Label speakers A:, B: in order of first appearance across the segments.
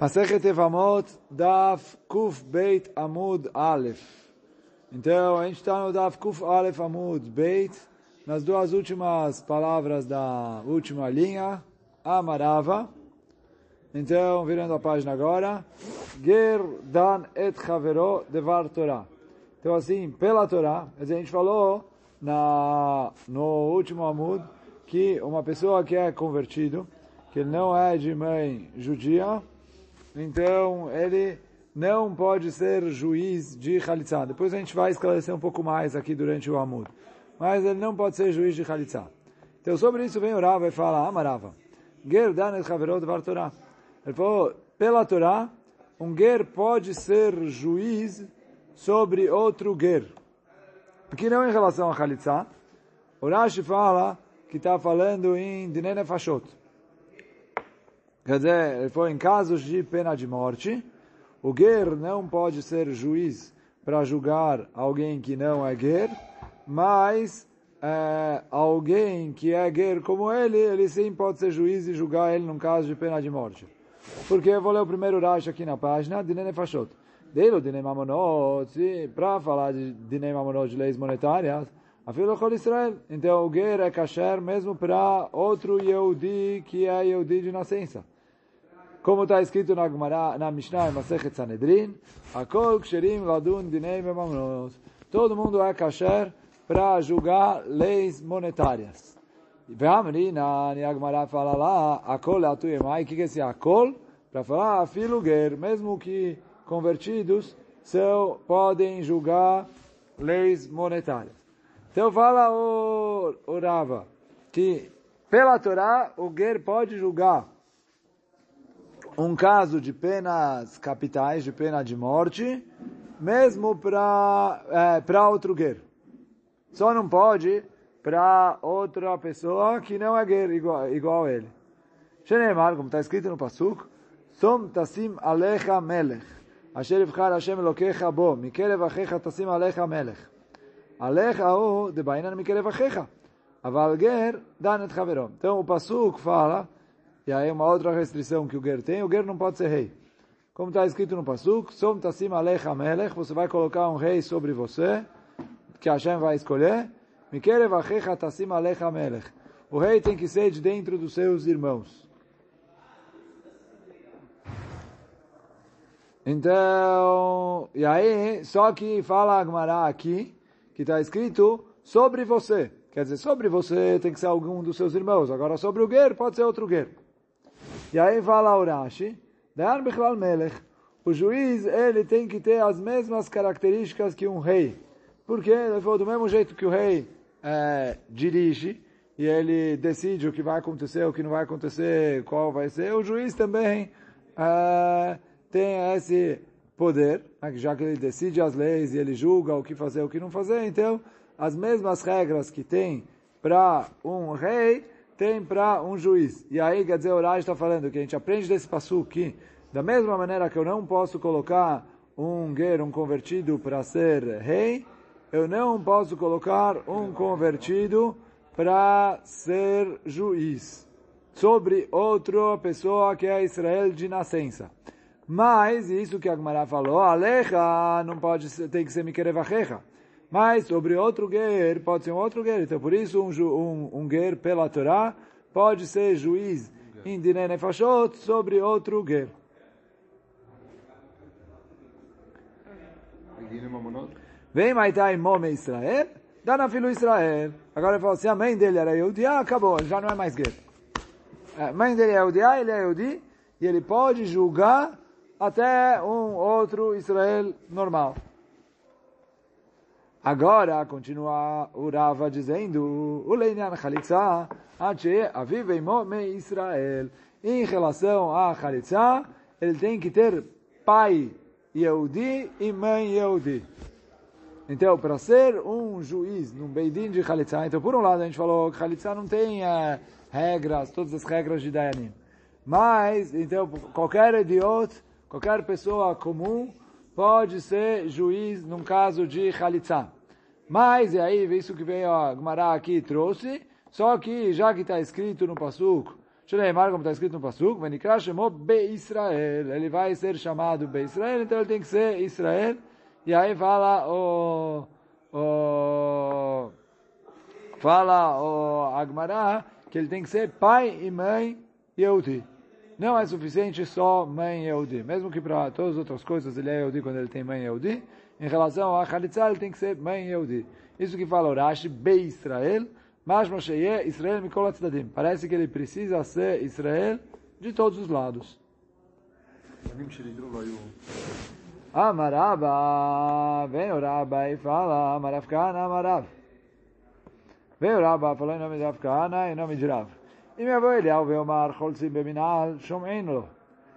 A: Masechet Evamot, Daf Kuf Beit Amud Aleph. Então, a gente está no Daf Kuf Aleph Amud Beit, nas duas últimas palavras da última linha, Amarava. Então, virando a página agora, Ger Dan Et Chavero Devar Torah. Então, assim, pela Torá, a gente falou na, no último Amud que uma pessoa que é convertido, que não é de mãe judia, então ele não pode ser juiz de Khalitsa. Depois a gente vai esclarecer um pouco mais aqui durante o Amud. Mas ele não pode ser juiz de Khalitsa. Então sobre isso vem o Rava e fala, Amarava, Ger dan et chaverot var Torah. Ele falou, pela Torá, um Ger pode ser juiz sobre outro Ger. Porque não em relação a Khalitsa. O Rashi fala que está falando em Dinene Fashot. Quer dizer, foi em casos de pena de morte. O Ger não pode ser juiz para julgar alguém que não é Ger, mas é, alguém que é Ger como ele, ele sim pode ser juiz e julgar ele num caso de pena de morte. Porque eu vou ler o primeiro Rashi aqui na página, Dinene Fashot. Dele, Dinei Mamonot, para falar de Dinei Mamonot de leis monetárias, Afilo Chol Israel. Então o Ger é kasher mesmo para outro Yehudi que é Yehudi de nascença. Como está escrito na Gemara, na Mishnah, em Masechet Sanedrin, Akol Ksherim Ladun Dinei Mamonot. Todo mundo é kasher para julgar leis monetárias. Ve'amri, na Gemara fala lá, Akol Atuyemai, o que é esse Akol? Para falar, Afilo Ger, mesmo que convertidos são, podem julgar leis monetárias. Então fala o, o Rava que pela Torá o Ger pode julgar um caso de penas capitais, de pena de morte, mesmo para é, para outro guerreiro. Só não pode para outra pessoa que não é guerre igual, igual a ele. Shenemar, como está escrito no Pasuk, Som tasim alecha melech, asher ivchar Hashem elokecha bo, mikerev achecha tasim alecha melech. Alecha hu de bainan mikerev achecha. Aval ger dan et. Então o Pasuk fala e aí uma outra restrição que o Ger tem, o Ger não pode ser rei. Como está escrito no Pasuk, Som tassim alecha melech, você vai colocar um rei sobre você, que Hashem vai escolher, Mikerev achecha tassim alecha melech. O rei tem que ser de dentro dos seus irmãos. Então, e aí, só que fala a Gemara aqui, que está escrito sobre você. Quer dizer, sobre você tem que ser algum dos seus irmãos. Agora, sobre o Ger, pode ser outro Ger. E aí fala o Rashi, Dayan Bichlal Melech, o juiz, ele tem que ter as mesmas características que um rei. Porque ele falou, do mesmo jeito que o rei é, dirige, e ele decide o que vai acontecer, o que não vai acontecer, qual vai ser, o juiz também é, tem esse poder, já que ele decide as leis e ele julga o que fazer o que não fazer, então as mesmas regras que tem para um rei, tem para um juiz. E aí, quer dizer, o Raj está falando que a gente aprende desse passo que, da mesma maneira que eu não posso colocar um guerreiro, um convertido para ser rei, eu não posso colocar um convertido para ser juiz sobre outra pessoa que é Israel de nascença. Mas, isso que a Gemara falou, Alecha não pode tem que ser Mikerevachecha. Mas sobre outro guer, pode ser um outro guer. Então, por isso, um, um, um pela Torá pode ser juiz em Dinene Fashot sobre outro guer. Vem Maitai Mome Israel, dá na filho Israel. Agora ele falou, se a mãe dele era Yehudi, ah, acabou, já não é mais guer. A mãe dele é Yehudi, ah, ele é Yehudi, e ele pode julgar até um outro Israel normal. Agora, continua o Rava dizendo, o Leinyan Chalitza, Ache Aviv me Israel. Em relação a Chalitza, ele tem que ter pai Yehudi e mãe Yehudi. Então, para ser um juiz num Beidin de Chalitza, então por um lado a gente falou que Chalitza não tem uh, regras, todas as regras de Dayanim. Mas, então, qualquer idiota Qualquer pessoa comum pode ser juiz num caso de Khalitsa. Mas, e aí, isso que veio a Gemara aqui trouxe, só que já que está escrito no Pasuk, Shneimar, como está escrito no Pasuk, Venikra Shemo Be Israel. Ele vai ser chamado Be Israel, então ele tem que ser Israel. E aí fala o... o fala o Agmará que ele tem que ser pai e mãe Yehudi. Não é suficiente só mãe Yehudi. Mesmo que para todas as outras coisas ele é Yehudi quando ele tem mãe Yehudi. Em relação a Khalitza, ele tem que ser mãe Yehudi. Isso que fala o Rashi, Be Israel. Mas Moshe Israel Mikol Tzdadim. Parece que ele precisa ser Israel de todos os lados. Amaraba, vem o Rabba e fala, Amarafkana, Amarav. Vem o Rabba falou em nome de Afkana, em nome de Rav. E meu avô Eliel veio mar Cholzim Beminal, Shom'en lo.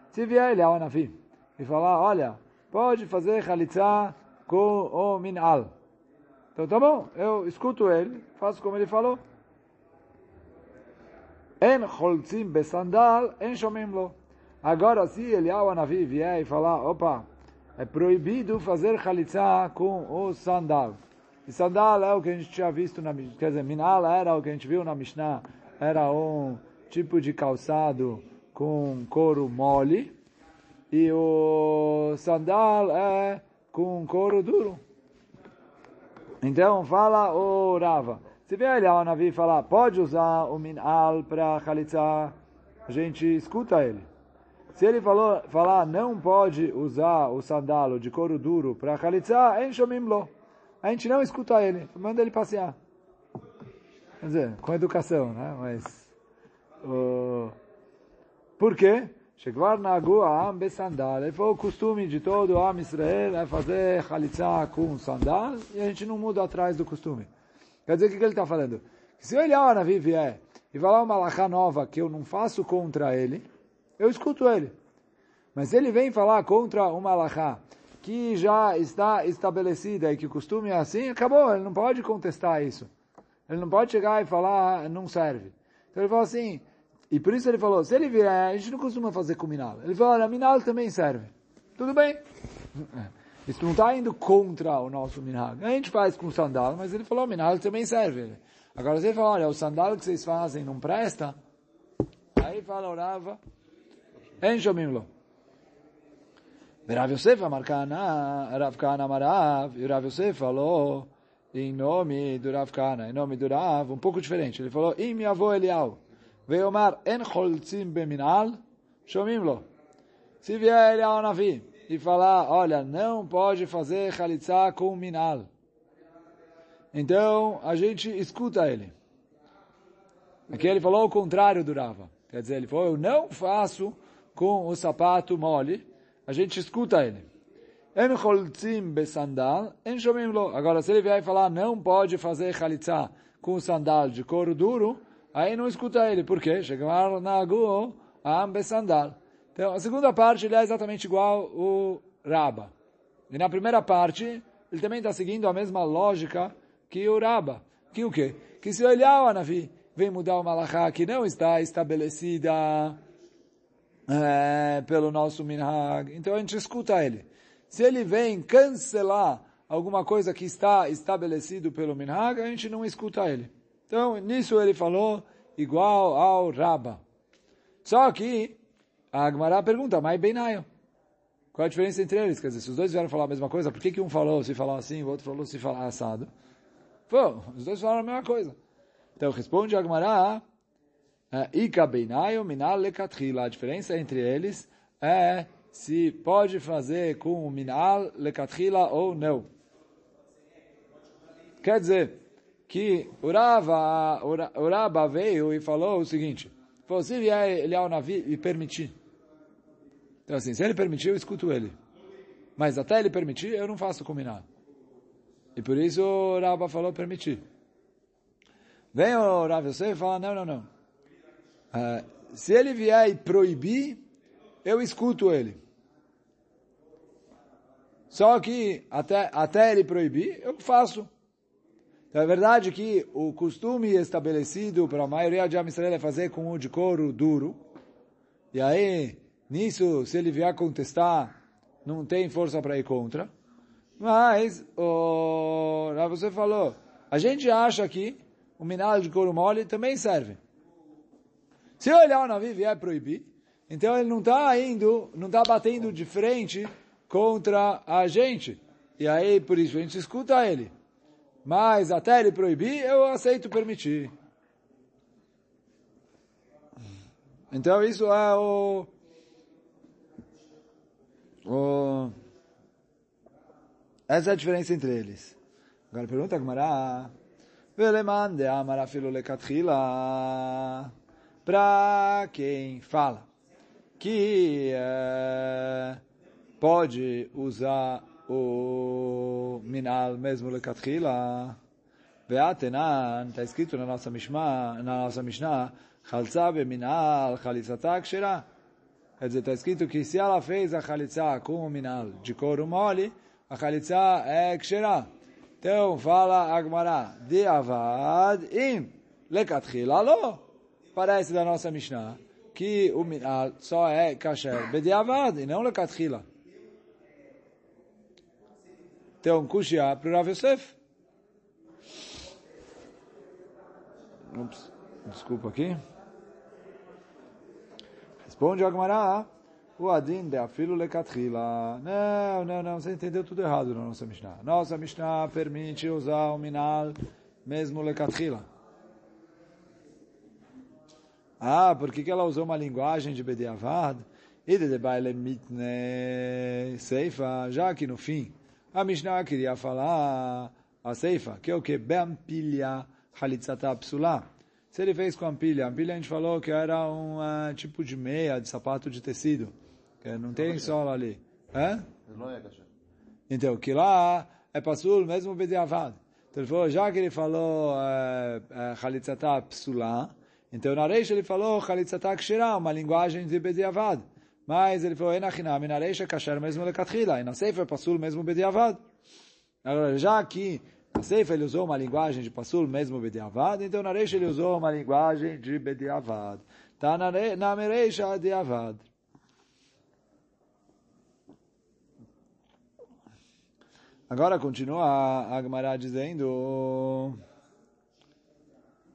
A: Se vier Eliel Anafi e falar, olha, pode fazer Chalitza com o Minal. Então tá bom, eu escuto ele, faço como ele falou. En Cholzim Besandal, en Shom'en lo. Agora, se Eliel Anafi vier e falar, opa, é proibido fazer Chalitza com o sandal. E sandal é o que a gente tinha visto na quer dizer, minal era o que a gente viu na Mishnah, era um tipo de calçado com couro mole, e o sandal é com couro duro. Então fala o Rava. Se vier ele ao Navi falar, pode usar o minal para chalitza, a gente escuta ele. Se ele falou, falar, não pode usar o sandalo de couro duro para chalitza, enxomim lo a gente não escuta ele, manda ele passear. Quer dizer, com educação, né? Mas, uh, por quê? Shekvar nagu am sandal. Ele foi o costume de todo o Am Israel é fazer chalitza com sandal e a gente não muda atrás do costume. Quer dizer, o que, ele está falando? Que se o Eliyahu Navi vier e falar uma alahá nova que eu não faço contra ele, eu escuto ele. Mas ele vem falar contra uma alahá que já está estabelecida e que o costume é assim, acabou, ele não pode contestar isso. Ele não pode chegar e falar, não serve. Então ele falou assim, e por isso ele falou, se ele vier, a gente não costuma fazer com minal. Ele falou, olha, minal também serve. Tudo bem. Isso não está indo contra o nosso minal. A gente faz com sandal, mas ele falou, minal também serve. Agora ele fala, olha, o sandal que vocês fazem não presta, aí fala, orava, enxomim-lo. Rav Yosef Amarcana, Rav Kana Amarav, e Rav Yosef falou em nome do Rav Kana, em nome do Rav, um pouco diferente. Ele falou, Im Yavo Elial, Veomar en cholzim beminal, shomim lo. Se vier Elial Navi e falar, olha, não pode fazer chalitza com minal. Então, a gente escuta ele. Aqui ele falou o contrário do Rava. Quer dizer, ele falou, eu não faço com o sapato mole, a gente escuta ele. Agora, se ele vier falar, não pode fazer chalitza com sandal de couro duro, aí não escuta ele. Por quê? Chegar na agu, am besandal. Então, a segunda parte, ele é exatamente igual o Raba. E na primeira parte, ele também está seguindo a mesma lógica que o Raba. Que o quê? Que se olhar o Anavi vem mudar uma malachá que não está estabelecida é, pelo nosso minhag. Então a gente escuta ele. Se ele vem cancelar alguma coisa que está estabelecido pelo minhag, a gente não escuta ele. Então nisso ele falou igual ao Raba. Só que a Agmará pergunta, mas Benaio. Qual a diferença entre eles? Quer dizer, se os dois vieram falar a mesma coisa, por que, que um falou se falar assim, o outro falou se falar assado? Pô, os dois falaram a mesma coisa. Então responde a Agmará, Ika beinayo minal lekatrila. A diferença entre eles é se pode fazer com o minal lekatrila ou não. Quer dizer, que o Rava, o Raba veio e falou o seguinte, falou, se vier ele ao navio e permitir. Então assim, se ele permitir, eu escuto ele. Mas até ele permitir, eu não faço combinar. E por isso o Raba falou permitir. Vem o Rav Yosef e fala, não, não, não. Uh, se ele vier e proibir, eu escuto ele. Só que até, até ele proibir, eu faço. Então, é verdade que o costume estabelecido para a maioria de Amisrael é fazer com o de couro duro. E aí, nisso, se ele vier contestar, não tem força para ir contra. Mas, o, você falou, a gente acha que o minal de couro mole também serve. Se o Eliyahu Navi vier proibir, então ele não está indo, não está batendo de frente contra a gente. E aí, por isso, a gente escuta ele. Mas até ele proibir, eu aceito permitir. Então isso é o, o essa é a diferença entre eles. Agora pergunta a Gemara. Veleman de amar afilo lekatchila. Para quem fala que é, pode usar o minal mesmo lekatchila. Veatenan, está escrito na nossa Mishnah, na nossa Mishnah, Chalza beminal, chalitzata kshera. Quer dizer, está escrito que se ela fez a chalitza com o minal de couro mole, a chalitza é kshera. Então, fala Agmará, de avad im lekatchila lo. Parece da nossa Mishnah que o minal só é kasher bediavad e não lekatchila. Então, kushia para o Rav Yosef. Ups, desculpa aqui. Responde Agmará, o Adin de afilo lekatchila. Não, não, não, você entendeu tudo errado na nossa Mishnah. Nossa Mishnah permite usar o minal mesmo lekatchila. Ah, por que ela usou uma linguagem de Bediavad? E de baile mitne seifa, já que no fim a Mishnah queria falar a seifa, que é o que? Beampilha halitzata psula. Se ele fez com ampilha, ampilha a gente falou que era um uh, tipo de meia, de sapato de tecido, que não tem sola ali. Hã? Então, que lá é passul mesmo bediavad. Então ele falou, já que ele falou halitzata uh, uh, psula, então na reixa ele falou halitzata kshira, uma linguagem de bediavad. Mas ele falou, enachinam, na reixa kasher mesmo lekatchila, e na seifa é mesmo bediavad. Agora, já que na Seifa ele usou uma linguagem de Passul, mesmo Bediavad, então na Reixa ele usou uma linguagem de Bediavad. Está na, na Mereixa de Avad. Agora continua a Gemara dizendo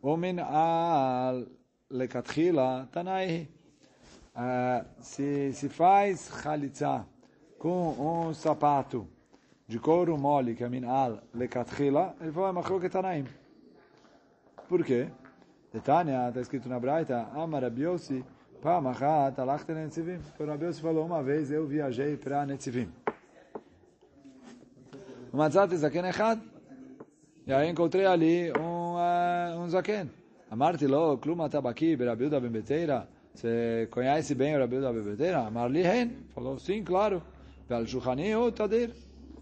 A: Omin al lekatchila tanai se, se faz chalitza com um sapato de couro mole, que é minal, lekatchila, ele falou, é machloket tanaim. Por quê? Detânia, está escrito na Braita, Amar Abiosi, Pamachat, alachta netzivim. Então Abiosi falou, uma vez eu viajei para Netzivim. Matzat zaken echad. E aí encontrei ali um, uh, um zaken. Amarti lo, kluma tabaki, berabilda ben beteira. Você conhece bem o Rabilda ben beteira? Amar li hen. Falou, sim, claro. Vel shuchani o tadir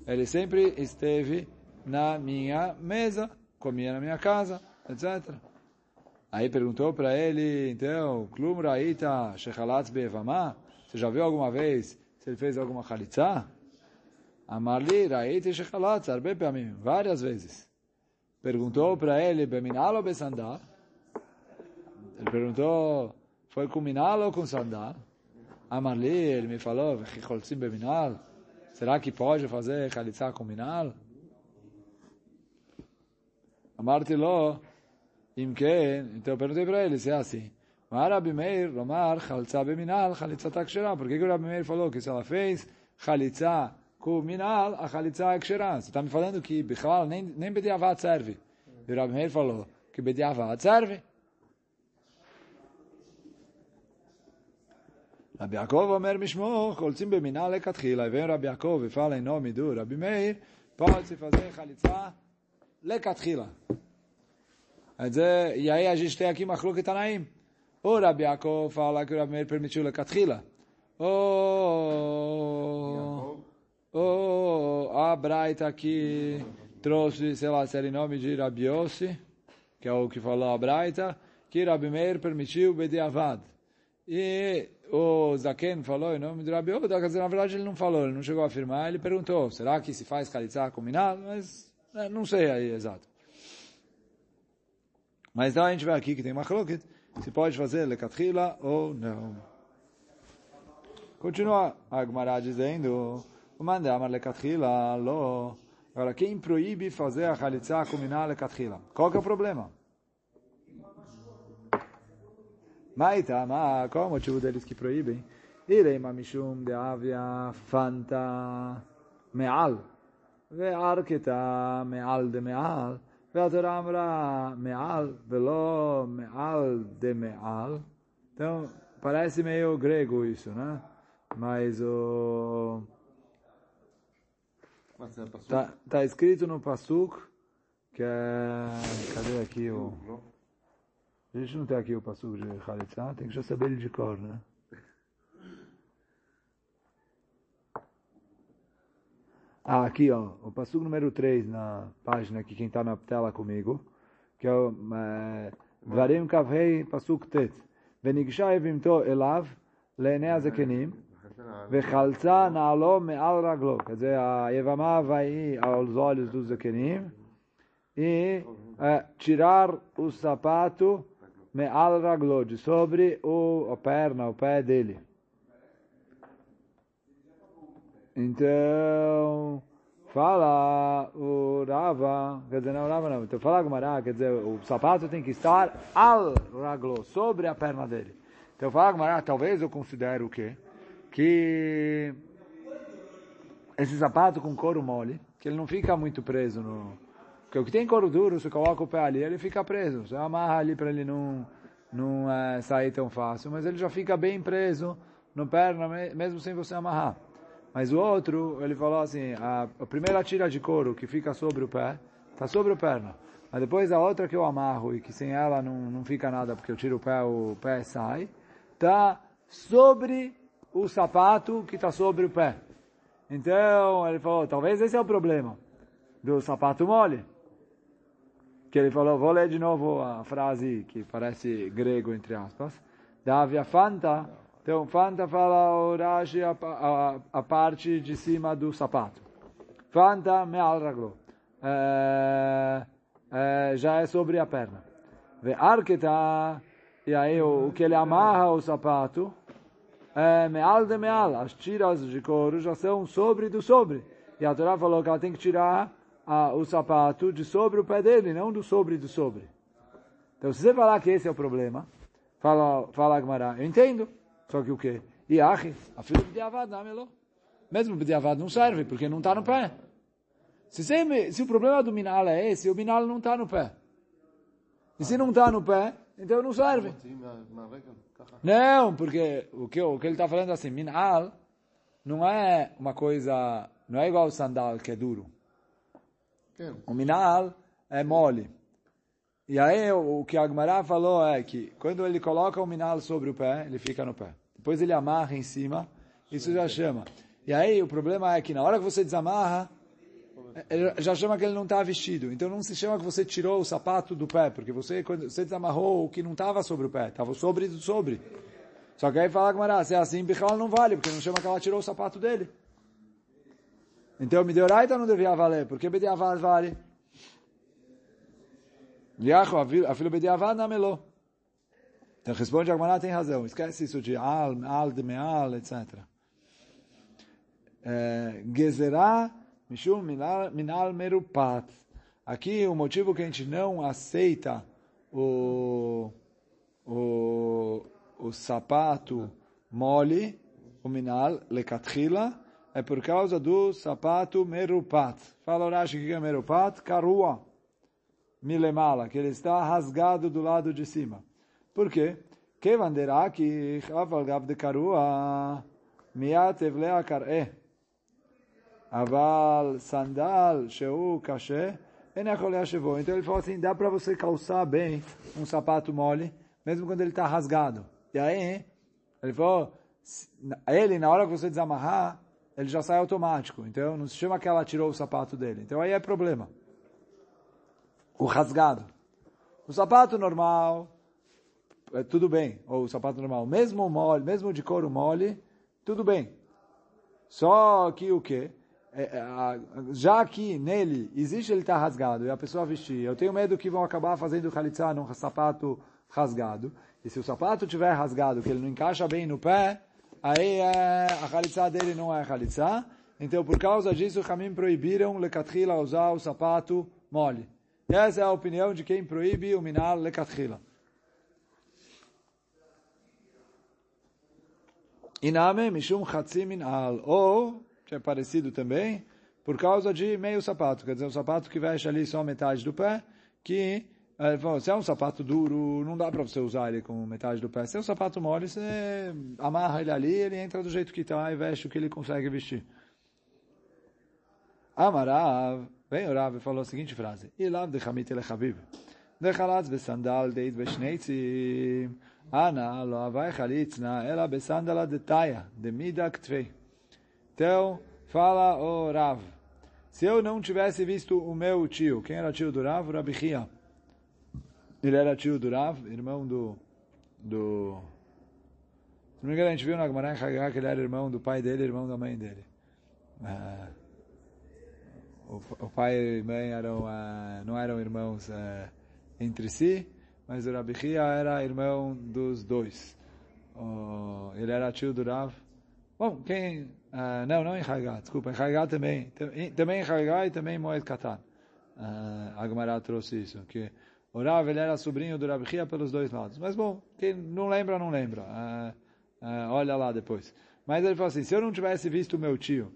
A: ele sempre esteve na minha mesa, comia na minha casa, etc. Aí perguntou para ele, então, Klum Raita Shechalatz Bevamá, você já viu alguma vez se ele fez alguma chalitza? Amarli Raita Shechalatz, arbe mim, várias vezes. Perguntou para ele, Beminal ou? Ele perguntou, foi com Minal ou com Sandal? Amarli, ele me falou, Vechicholzim Beminal. Será que pode fazer chalitza com minal? Amarti lo, imken, então eu perguntei para ele se é assim. Mas Rabi Meir, Romar, chalitza beminal, chalitza takshera. Por que, que o Rabi Meir falou que se ela fez chalitza com minal, a chalitza é kshera? Você está me falando que Bichlal nem, nem bediavat serve. E o Rabi Yaakov Omer Mishmo, Cholzim Beminah Lekatchila. E vem Rabi Yaakov e fala em nome do Rabi Meir, pode-se fazer Chalitza Lekatchila. Quer dizer, e aí a gente tem aqui Machlok Tanaim. O Rabi Yaakov fala que o Rabi Meir permitiu Lekatchila. Oh, oh, a Braita aqui trouxe, sei lá, se era nome de Rabi Yossi, que é o que falou a Braita, que Rabi Meir permitiu Bediavad. E o Zaken falou em nome do Rabi Oda, na verdade ele não falou, ele não chegou a afirmar, ele perguntou, será que se faz Khalitsa combinado? Mas né, não sei aí exato. Mas então a gente vê aqui que tem uma cloquet, se pode fazer Lekatchila ou não. Continua a Gemara dizendo, o mandamar Lekatchila, lo. Agora, quem proíbe fazer a Khalitsa combinada Lekatchila? Qual que é o problema? Maitama, qual é o motivo deles que proíbem? Irei mishum de avia fanta me'al. Ve'arkita me'al de me'al. Ve'atora amra me'al velo me'al de me'al. Então, parece meio grego isso, né? Mas o... Tá, tá escrito no Pasuk que é... Cadê aqui o... A gente não tem aqui o Pasuk de Khalitsa, tem que já saber ele de cor, né? Ah, aqui, ó, o passo número 3 na página aqui, quem está na tela comigo, que é o Dvarim Kavhei Pasuk Tet. וניגשה אבימתו אליו לעיני הזקנים, וחלצה נעלו מעל רגלו. quer dizer, a Yevamá vai aos olhos dos zakenim e é, tirar o sapato me'al raglo, de sobre o, a perna, o pé dele. Então, fala o Rava, quer dizer, não, Rava não, então fala Gumará, quer dizer, o sapato tem que estar al raglo, sobre a perna dele. Então fala Gumará, talvez eu considero o quê? Que esse sapato com couro mole, que ele não fica muito preso no... Porque o que tem couro duro, você coloca o pé ali, ele fica preso. Você amarra ali para ele não, não é, sair tão fácil, mas ele já fica bem preso no perna, mesmo sem você amarrar. Mas o outro, ele falou assim, a, a primeira tira de couro que fica sobre o pé, está sobre a perna. Mas depois a outra que eu amarro e que sem ela não, não fica nada, porque eu tiro o pé, o pé sai, está sobre o sapato que está sobre o pé. Então, ele falou, talvez esse é o problema do sapato mole. Que ele falou, vou ler de novo a frase que parece grego, entre aspas. Da via fanta, então, Fanta fala o Rashi a, a, a, parte de cima do sapato. Fanta me'al raglo. É, é, já é sobre a perna. Ve arketa, e aí o, o, que ele amarra o sapato, é me'al de me'al. As tiras de couro já são sobre do sobre. E a Torá falou que ela tem que tirar a, o sapato de sobre o pé dele, não do sobre do sobre. Então, se você falar que esse é o problema, fala, fala Agmará, eu entendo. Só que o quê? E achi, a filha de Avad, não Mesmo de Avad não serve, porque não está no pé. Se, você, se o problema do minal é esse, o minal não está no pé. E se não está no pé, então não serve. Não, porque o que, o que ele está falando é assim, minal não é uma coisa, não é igual o sandal que é duro. O minal é mole. E aí o que a Agmará falou é que quando ele coloca o minal sobre o pé, ele fica no pé. Depois ele amarra em cima, isso já chama. E aí o problema é que na hora que você desamarra, já chama que ele não está vestido. Então não se chama que você tirou o sapato do pé, porque você, quando você desamarrou o que não estava sobre o pé, estava sobre do sobre. Só que aí fala Gmará, se é assim, Bichal não vale, porque não chama que ela tirou o sapato dele. Então, Mideoraita não devia valer, porque Bediavad vale. Liacho, a filha Bediavad não melou. Então responde Agmará, tem razão. Esquece isso de al, al de meal, etc. É, Gezerá mishum minal merupat. Aqui o motivo que a gente não aceita o, o, o sapato mole, o minal, lekatchila, é por causa do sapato merupat. Fala Rashi que é merupat, carua milemala, que ele está rasgado do lado de cima. Por quê? Que aval de carua miat evlea kar'e. Eh. Aval sandal sheu kashé? então ele falou assim, dá para você calçar bem um sapato mole, mesmo quando ele está rasgado. E aí, ele falou, ele, na hora que você desamarrar, ele já sai automático. Então não se chama que ela tirou o sapato dele. Então aí é problema. O rasgado. O sapato normal, é, tudo bem, ou sapato normal, mesmo mole, mesmo de couro mole, tudo bem. Só que o quê? É, é já que nele existe ele estar tá rasgado e a pessoa vestir, eu tenho medo que vão acabar fazendo khalitsa num sapato rasgado. E se o sapato tiver rasgado, que ele não encaixa bem no pé, aí é, a khalitsa dele não é khalitsa. Então, por causa disso, caminhos proibiram lekatrila usar o sapato mole. Essa é a opinião de quem proíbe o minal lekatrila. Iname Mishum Hatzimin Al. Ou, que é parecido também, por causa de meio sapato. Quer dizer, um sapato que veste ali só metade do pé, que se é um sapato duro, não dá para você usar ele com metade do pé. Se é um sapato mole, você amarra ele ali, ele entra do jeito que está e veste o que ele consegue vestir. Amarav, vem o Rav falou a seguinte frase. Ilav de chamit ele chaviv. De chalatz besandal deit beshneitzim. Ana lo avai chalitzna ela besandala de taia, de mida ktvei. Então, fala o Rav. Se eu não tivesse visto o meu tio, quem era o tio do Rav? Rabi Chia. Ele era tio do Rav, irmão do... do se não me engano, a gente viu na Gemara que ele era irmão do pai dele, irmão da mãe dele. Uh, o, o, pai e mãe eram, uh, não eram irmãos uh, entre si, mas o Rabi Chia era irmão dos dois. ele era tio do Rav. Bom, quem... Uh, não, não em Haggah, desculpa, em Haggah também. Também em Haggah e também em Moed Katan. Uh, a Gemara trouxe isso, que o Rav ele era sobrinho do Rabi Chia pelos dois lados. Mas bom, quem não lembra, não lembra. Uh, uh, olha lá depois. Mas ele falou assim, se eu não tivesse visto o meu tio,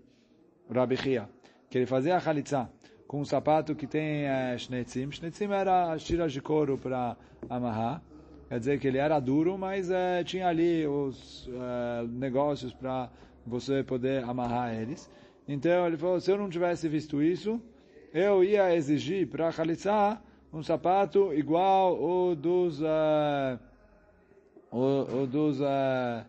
A: o Rabi Chia, que ele fazia a Khalitsa com um sapato que tem uh, shnetzim. Shnetzim era as tiras de couro para amarrar. Quer dizer que ele era duro, mas uh, tinha ali os negócios para você poder amarrar eles. Então ele falou, se eu não tivesse visto isso, eu ia exigir para a Khalitsa um sapato igual ou dos ah, uh, ou, dos ah,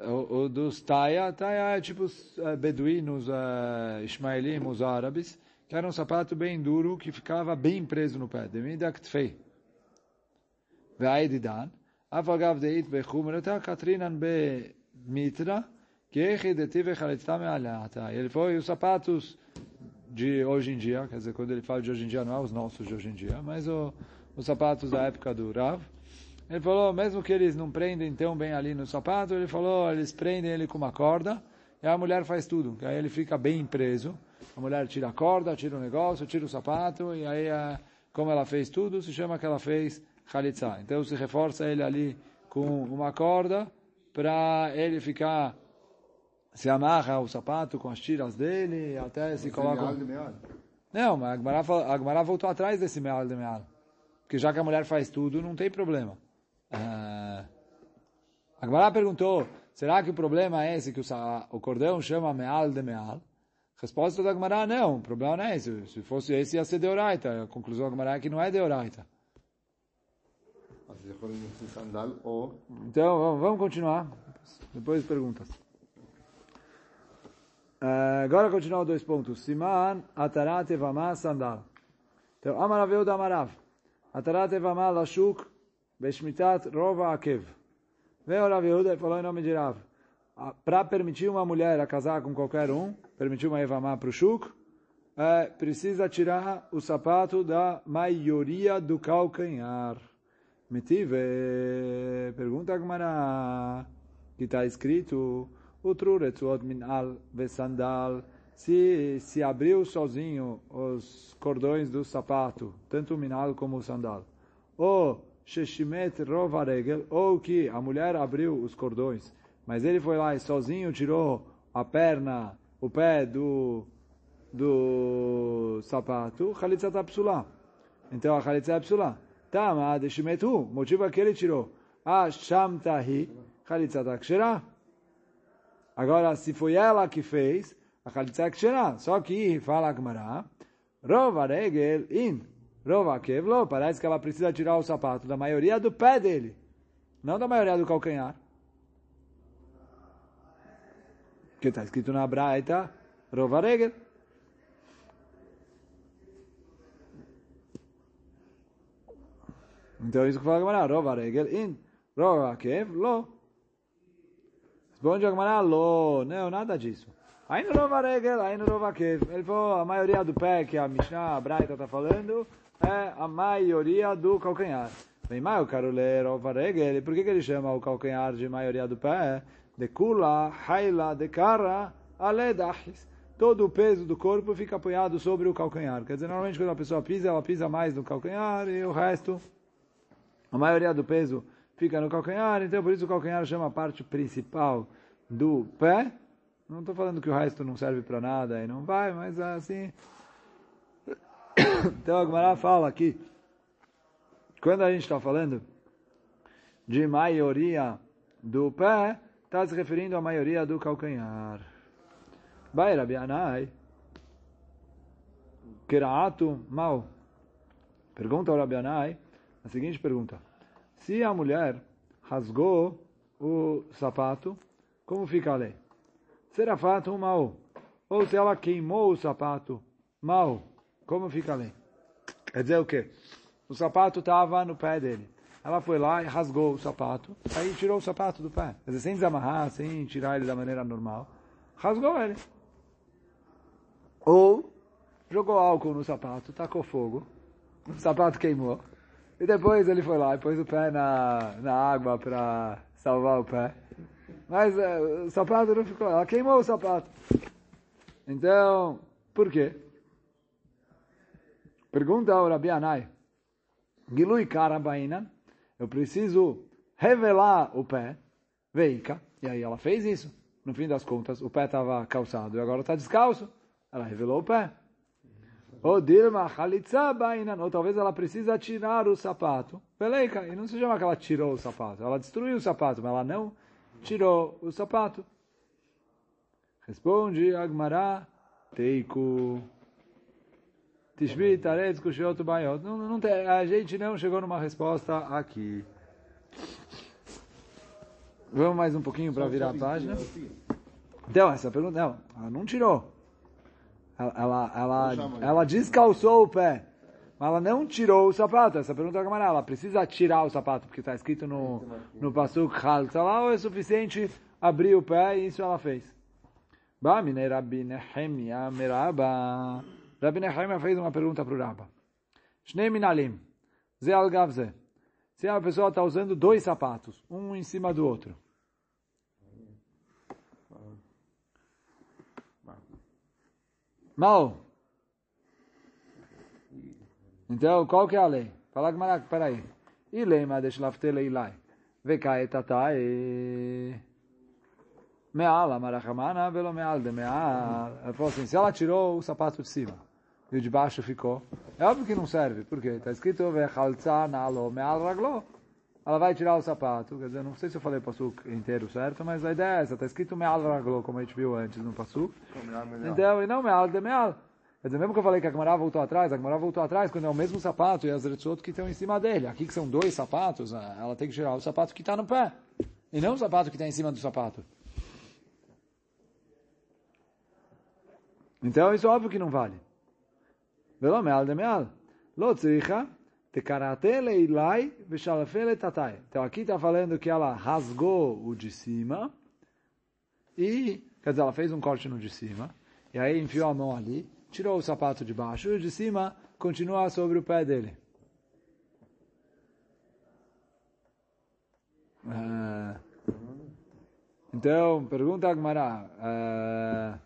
A: uh, ou, dos taia taia é tipo os uh, beduínos uh, ismaelim os árabes que era um sapato bem duro que ficava bem preso no pé. De mim da ktfei dan. Avagav deit bechumrata tá, katrinan be mitra que redetive halitzame alata ele foi os sapatos de hoje em dia, quer dizer, quando ele fala de hoje em dia, não é os nossos de hoje em dia, mas o, os sapatos da época do Rav. Ele falou, mesmo que eles não prendem tão bem ali no sapato, ele falou, eles prendem ele com uma corda, e a mulher faz tudo, aí ele fica bem preso. A mulher tira a corda, tira o negócio, tira o sapato, e aí, como ela fez tudo, se chama que ela fez Khalitsa. Então se reforça ele ali com uma corda, para ele ficar se amarra o sapato com as tiras dele, até se coloca... Não, mas a Agmará voltou atrás desse meal de meal. Porque já que a mulher faz tudo, não tem problema. Uh, a Agmará perguntou, será que o problema é esse que o, o cordão chama meal de meal? Resposta da Agmará, não, o problema não é esse. Se fosse esse, ia ser deoraita. A conclusão da Agmará é que não é deoraita. Então, vamos continuar. Depois perguntas. Uh, agora continuar dois pontos. Siman, Atarat Evamah, Sandal. Então, Amaraveu da Amarav. Atarat Evamah, Lashuk, Beshmitat, Rova, Akev. Veio Rav Yehuda e falou em nome de Rav. Para permitir uma mulher a casar com qualquer um, permitir uma Evamah para o Shuk, é, precisa tirar o sapato da maioria do calcanhar. Metive, pergunta a Gmará, que está escrito Utru Retzuot Minal Vesandal. Se, se abriu sozinho os cordões do sapato, tanto o minal como o sandal. Ou Sheshimet Rovaregel, ou que a mulher abriu os cordões, mas ele foi lá e sozinho tirou a perna, o pé do, do sapato, Khalitza tá psulá. Então a Khalitza é psulá. Tama de Shimetu, motivo é que ele tirou. A Shamtahi, Khalitza tá ksherah. Agora, se foi ela que fez, a Khalitza Ksherá. Só que, fala a Gemara, Rova Regel in Rova Kevlo, parece que ela precisa tirar o sapato da maioria do pé dele, não da maioria do calcanhar. Que está escrito na Braita, Rova Regel. Então, isso que fala a Gemara, Rova Regel in Rova Kevlo. Responde a Gemara, não, nada disso. Aí no Rova Regel, aí no Rova Kev. Ele falou, a maioria do pé que a Mishnah, a Braita está falando, é a maioria do calcanhar. Mas eu quero ler Rova Regel, por que, que ele chama o calcanhar de maioria do pé? De kula, haila, de cara, aledachis. Todo o peso do corpo fica apoiado sobre o calcanhar. Quer dizer, normalmente quando a pessoa pisa, ela pisa mais no calcanhar e o resto, a maioria do peso fica no calcanhar, então por isso o calcanhar chama a parte principal do pé, não estou falando que o resto não serve para nada e não vai, mas assim. Então a Gemara fala aqui, quando a gente está falando de maioria do pé, está se referindo à maioria do calcanhar. Vai, Rabi Anai. Keraatu mal. Pergunta ao Rabi Anai a seguinte pergunta. Se a mulher rasgou o sapato, como fica a lei? Será fato mal. Ou se ela queimou o sapato, mal. Como fica a lei? Quer dizer o quê? O sapato estava no pé dele. Ela foi lá e rasgou o sapato, aí tirou o sapato do pé. Quer dizer, sem desamarrar, sem tirar ele da maneira normal. Rasgou ele. Ou jogou álcool no sapato, tacou fogo, o sapato queimou. E depois ele foi lá e pôs o pé na, na água para salvar o pé. Mas uh, o sapato não ficou, ela queimou o sapato. Então, por quê? Pergunta ao Rabi Anai. Gilui Karabainan, eu preciso revelar o pé, veika, e aí ela fez isso. No fim das contas, o pé estava calçado e agora está descalço. Ela revelou o pé. Ou talvez ela precisa tirar o sapato. Peleika, e não se chama que ela tirou o sapato. Ela destruiu o sapato, mas ela não tirou o sapato. Responde Agmará, Teiku. Tishbi, Taretz, Kushiot, Bayot. Não, não tem, a gente não chegou numa resposta aqui. Vamos mais um pouquinho para virar a página. Então, essa pergunta, não, ela não tirou. Ela, ela, ela, ela descalçou o pé, mas ela não tirou o sapato. Essa pergunta é camarada, ela precisa tirar o sapato, porque está escrito no, no Pasuk Chalza lá, ou é suficiente abrir o pé e isso ela fez. Bamine Rabbi Nehemia Meraba. Nehemia fez uma pergunta para o Rabba. Shnei Minalim. Ze Algavze. Se a pessoa está usando dois sapatos, um em cima do outro. Mal. Então, qual que é a lei? Fala maraca, peraí. E lema de shlaftele ilai. Vecai tatai. Meal, amarachamana, velo meal de meal. Ela falou assim, se ela tirou o sapato de cima e o de baixo ficou, é óbvio que não serve. Por quê? Está escrito, vechalza nalo meal raglo. Ela vai tirar o sapato, quer dizer, não sei se eu falei o pasuk inteiro certo, mas a ideia é essa, está escrito meal raglo, como a gente viu antes no pasuk. Então, e não meal de meal. Quer dizer, mesmo que eu falei que a Gemara voltou atrás, a Gemara voltou atrás quando é o mesmo sapato e as retzot que estão em cima dele. Aqui que são dois sapatos, ela tem que tirar o sapato que está no pé. E não o sapato que está em cima do sapato. Então, isso é óbvio que não vale. Velo meal de meal. Lo tzricha Então, aqui está falando que ela rasgou o de cima e, quer dizer, ela fez um corte no de cima e aí enfiou a mão ali tirou o sapato de baixo e o de cima continua sobre o pé dele. Uh, então, pergunta a Gmará.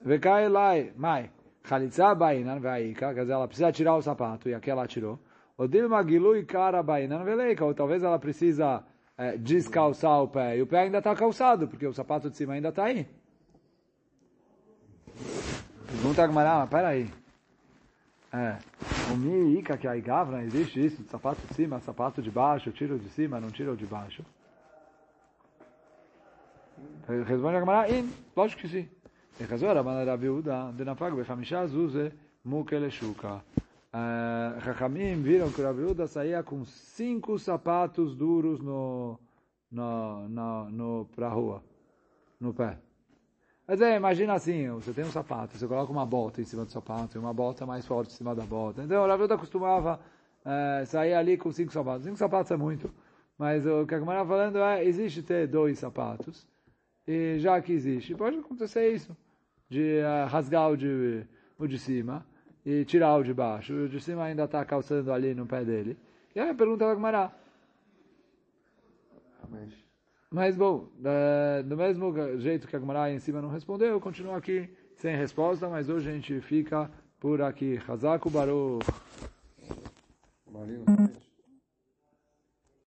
A: Vekai lai, mai, chalitza bainan veika, quer dizer, ela precisa tirar o sapato, e aqui ela tirou. O dilma gilui cara bainan veleika, ou talvez ela precisa é, descalçar o pé, e o pé ainda está calçado, porque o sapato de cima ainda está aí. Pergunta a Gmará, mas peraí. É, o miika que é gavra, existe isso, sapato de cima, sapato de baixo, tiro de cima, não tiro de baixo. Responde a Gmará, lógico que sim. Era a viúda, de nafag bechamisha zuze mukele shuka. Chachamim viram que a viúda saía com cinco sapatos duros no, no, no, no, rua, no pé. Mas é, imagina assim, você tem um sapato, você coloca uma bota em cima do sapato e uma bota mais forte em cima da bota. Então, o Ravilda costumava é, sair ali com cinco sapatos. Cinco sapatos é muito, mas o que a Gamara está falando é, existe ter dois sapatos, e já que existe, pode acontecer isso, de uh, rasgar o de, o de cima e tirar o de baixo. O de cima ainda está calçando ali no pé dele. E aí a pergunta da Gamara. Mas... Mas, bom, do mesmo jeito que a Gemara em cima não respondeu, eu continuo aqui sem resposta, mas hoje a gente fica por aqui. Hazaku Baruch.